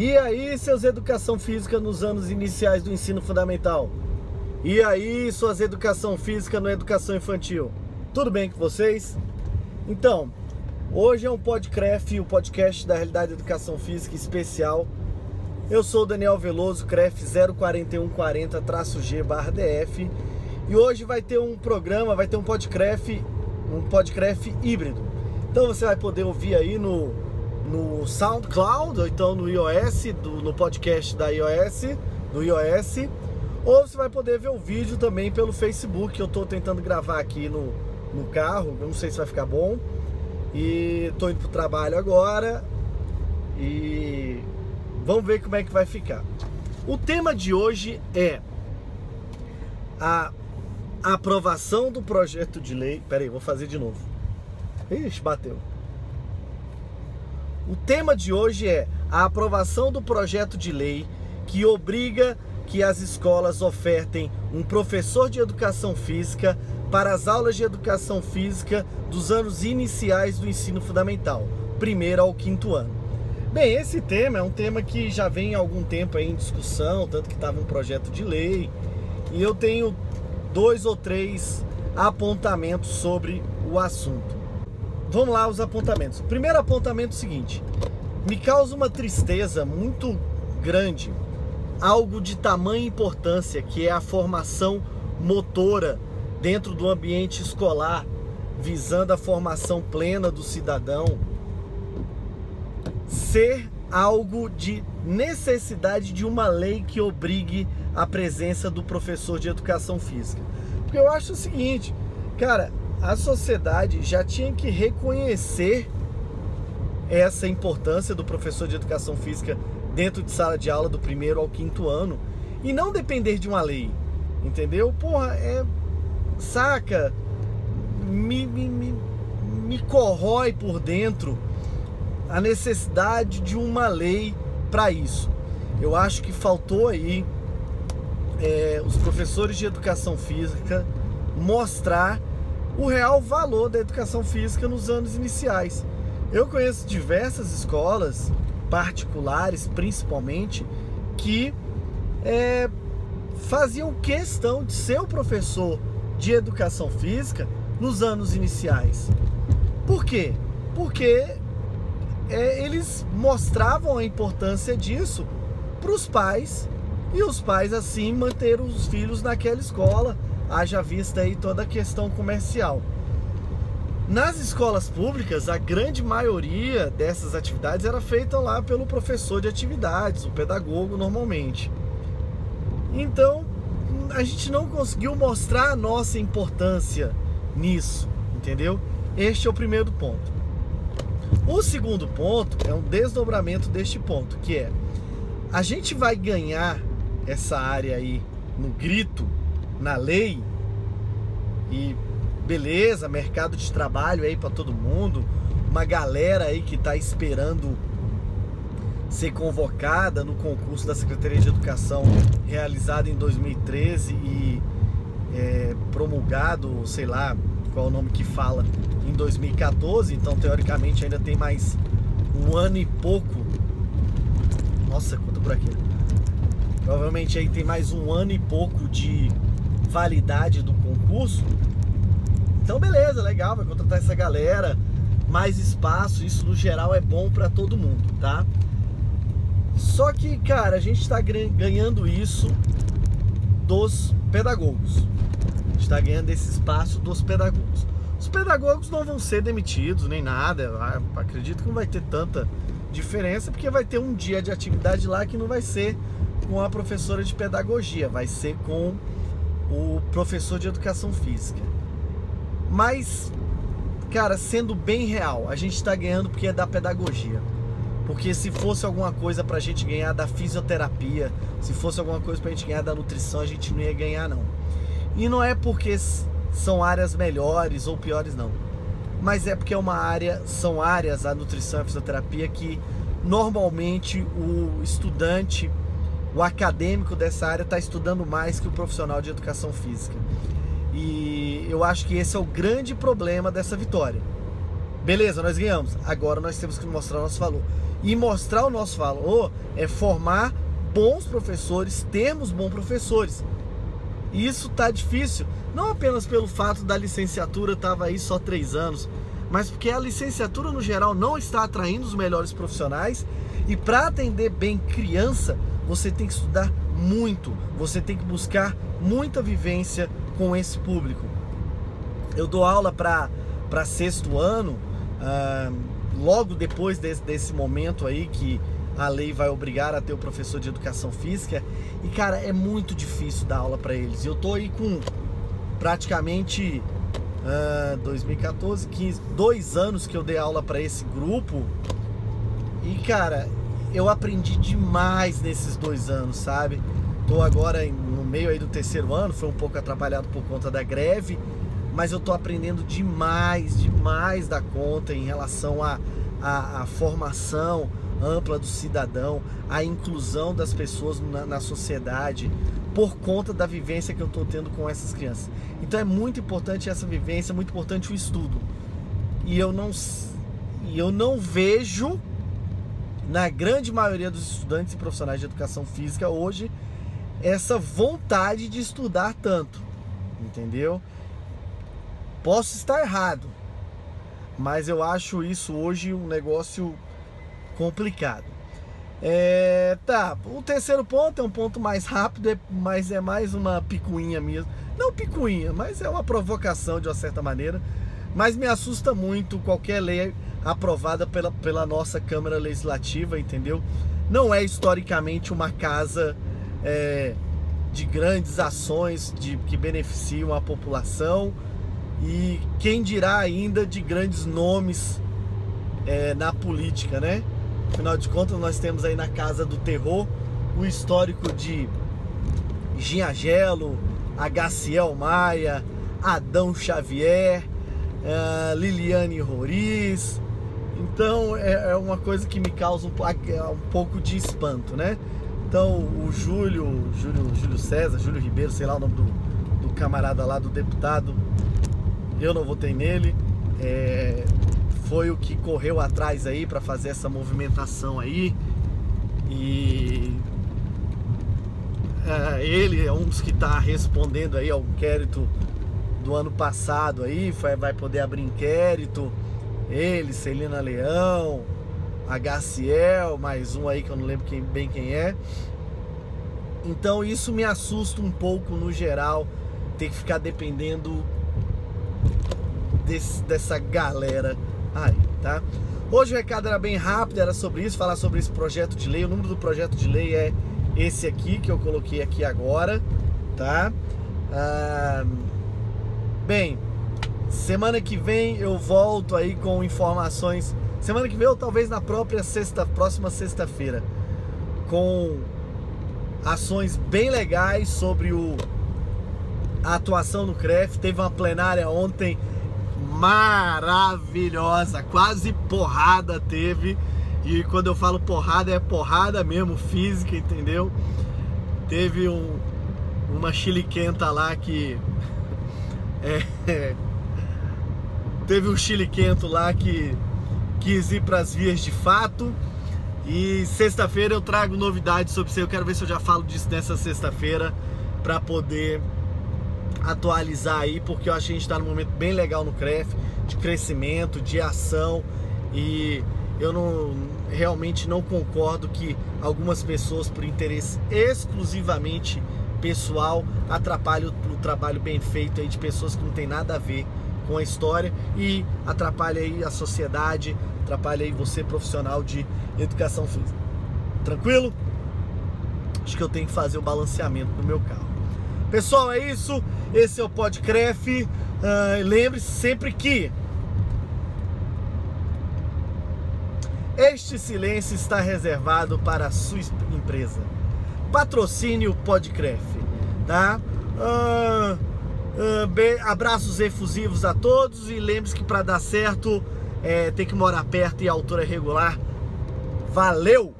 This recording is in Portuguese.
E aí, seus educação física nos anos iniciais do ensino fundamental? E aí, suas educação física no educação infantil? Tudo bem com vocês? Então, hoje é um podcast, o podcast da Realidade Educação Física especial. Eu sou o Daniel Veloso, CREF 04140-G/DF, e hoje vai ter um programa, vai ter um podcast, um podcast híbrido. Então você vai poder ouvir aí no no SoundCloud, ou então no iOS, do, no podcast da iOS, do iOS, ou você vai poder ver o vídeo também pelo Facebook. Eu estou tentando gravar aqui no, no carro, não sei se vai ficar bom. E estou indo para o trabalho agora e vamos ver como é que vai ficar. O tema de hoje é a aprovação do projeto de lei. Peraí, vou fazer de novo. Ixi, bateu. O tema de hoje é a aprovação do projeto de lei que obriga que as escolas ofertem um professor de educação física para as aulas de educação física dos anos iniciais do ensino fundamental, primeiro ao quinto ano. Bem, esse tema é um tema que já vem há algum tempo em discussão, tanto que estava um projeto de lei, e eu tenho dois ou três apontamentos sobre o assunto vamos lá os apontamentos. Primeiro apontamento é o seguinte: me causa uma tristeza muito grande algo de tamanha importância que é a formação motora dentro do ambiente escolar, visando a formação plena do cidadão, ser algo de necessidade de uma lei que obrigue a presença do professor de educação física. Porque eu acho o seguinte, cara, a sociedade já tinha que reconhecer essa importância do professor de educação física dentro de sala de aula do primeiro ao quinto ano e não depender de uma lei, entendeu? Porra, é. Saca? Me, me, me, me corrói por dentro a necessidade de uma lei para isso. Eu acho que faltou aí é, os professores de educação física mostrar o real valor da educação física nos anos iniciais. Eu conheço diversas escolas particulares, principalmente, que é, faziam questão de ser o professor de educação física nos anos iniciais. Por quê? Porque é, eles mostravam a importância disso para os pais e os pais assim manter os filhos naquela escola haja vista aí toda a questão comercial. Nas escolas públicas, a grande maioria dessas atividades era feita lá pelo professor de atividades, o pedagogo normalmente. Então, a gente não conseguiu mostrar a nossa importância nisso, entendeu? Este é o primeiro ponto. O segundo ponto é um desdobramento deste ponto, que é a gente vai ganhar essa área aí no grito na lei e beleza, mercado de trabalho aí para todo mundo, uma galera aí que está esperando ser convocada no concurso da Secretaria de Educação realizado em 2013 e é, promulgado, sei lá qual é o nome que fala, em 2014. Então, teoricamente, ainda tem mais um ano e pouco. Nossa, quanto por aqui. Provavelmente aí tem mais um ano e pouco de validade do concurso. Então beleza, legal, vai contratar essa galera, mais espaço, isso no geral é bom para todo mundo, tá? Só que, cara, a gente está ganhando isso dos pedagogos. A gente está ganhando esse espaço dos pedagogos. Os pedagogos não vão ser demitidos nem nada. Acredito que não vai ter tanta diferença, porque vai ter um dia de atividade lá que não vai ser com a professora de pedagogia, vai ser com o professor de educação física. Mas, cara, sendo bem real, a gente está ganhando porque é da pedagogia. Porque se fosse alguma coisa para a gente ganhar da fisioterapia, se fosse alguma coisa para a gente ganhar da nutrição, a gente não ia ganhar, não. E não é porque são áreas melhores ou piores, não. Mas é porque é uma área, são áreas, a nutrição e a fisioterapia, que normalmente o estudante o acadêmico dessa área está estudando mais que o profissional de educação física. E eu acho que esse é o grande problema dessa vitória. Beleza, nós ganhamos. Agora nós temos que mostrar o nosso valor. E mostrar o nosso valor é formar bons professores, termos bons professores. E isso tá difícil, não apenas pelo fato da licenciatura tava aí só três anos, mas porque a licenciatura no geral não está atraindo os melhores profissionais e para atender bem criança, você tem que estudar muito, você tem que buscar muita vivência com esse público. Eu dou aula para sexto ano, ah, logo depois desse, desse momento aí que a lei vai obrigar a ter o professor de educação física. E cara, é muito difícil dar aula para eles. Eu tô aí com praticamente uh, 2014, 15, dois anos que eu dei aula para esse grupo. E cara, eu aprendi demais nesses dois anos, sabe? Tô agora no meio aí do terceiro ano, foi um pouco atrapalhado por conta da greve, mas eu tô aprendendo demais, demais da conta em relação à a, a, a, formação ampla do cidadão, a inclusão das pessoas na, na sociedade, por conta da vivência que eu estou tendo com essas crianças. Então é muito importante essa vivência, muito importante o estudo. E eu não, e eu não vejo na grande maioria dos estudantes e profissionais de educação física hoje essa vontade de estudar tanto, entendeu? Posso estar errado, mas eu acho isso hoje um negócio complicado. É, tá, o terceiro ponto é um ponto mais rápido, é, mas é mais uma picuinha mesmo. Não picuinha, mas é uma provocação de uma certa maneira. Mas me assusta muito qualquer lei aprovada pela, pela nossa Câmara Legislativa, entendeu? Não é historicamente uma casa é, de grandes ações de, que beneficiam a população e quem dirá ainda de grandes nomes é, na política, né? Afinal de contas, nós temos aí na Casa do Terror o histórico de Ginhagelo, Agaciel Maia, Adão Xavier, uh, Liliane Roriz. Então é, é, uma coisa que me causa um, é um, pouco de espanto, né? Então o Júlio, Júlio, Júlio César, Júlio Ribeiro, sei lá o nome do, do camarada lá, do deputado, eu não votei nele. É, foi o que correu atrás aí para fazer essa movimentação aí. E é, ele é um dos que está respondendo aí ao inquérito do ano passado aí, vai poder abrir inquérito. Ele, Celina Leão, HCL, mais um aí que eu não lembro quem, bem quem é. Então isso me assusta um pouco no geral, ter que ficar dependendo desse, dessa galera aí, tá? Hoje o recado era bem rápido, era sobre isso, falar sobre esse projeto de lei. O número do projeto de lei é esse aqui que eu coloquei aqui agora, tá? Ah, bem, semana que vem eu volto aí com informações. Semana que vem ou talvez na própria sexta, próxima sexta-feira, com ações bem legais sobre o a atuação no CREF. Teve uma plenária ontem maravilhosa, quase porrada teve. E quando eu falo porrada, é porrada mesmo, física, entendeu? Teve um, uma chiliquenta lá que. É, teve um chiliquento lá que quis ir para as vias de fato. E sexta-feira eu trago novidades sobre isso. Eu quero ver se eu já falo disso nessa sexta-feira para poder atualizar aí, porque eu acho que a gente está num momento bem legal no CREF, de crescimento, de ação e eu não realmente não concordo que algumas pessoas por interesse exclusivamente pessoal atrapalhem o, o trabalho bem feito aí de pessoas que não tem nada a ver com a história e atrapalha aí a sociedade, atrapalha aí você profissional de educação física. Tranquilo? Acho que eu tenho que fazer o balanceamento no meu carro. Pessoal, é isso. Esse é o Podcref. Uh, Lembre-se sempre que este silêncio está reservado para a sua empresa. Patrocínio Podcref, tá? Uh, uh, abraços efusivos a todos e lembre-se que para dar certo é, tem que morar perto e a altura é regular. Valeu!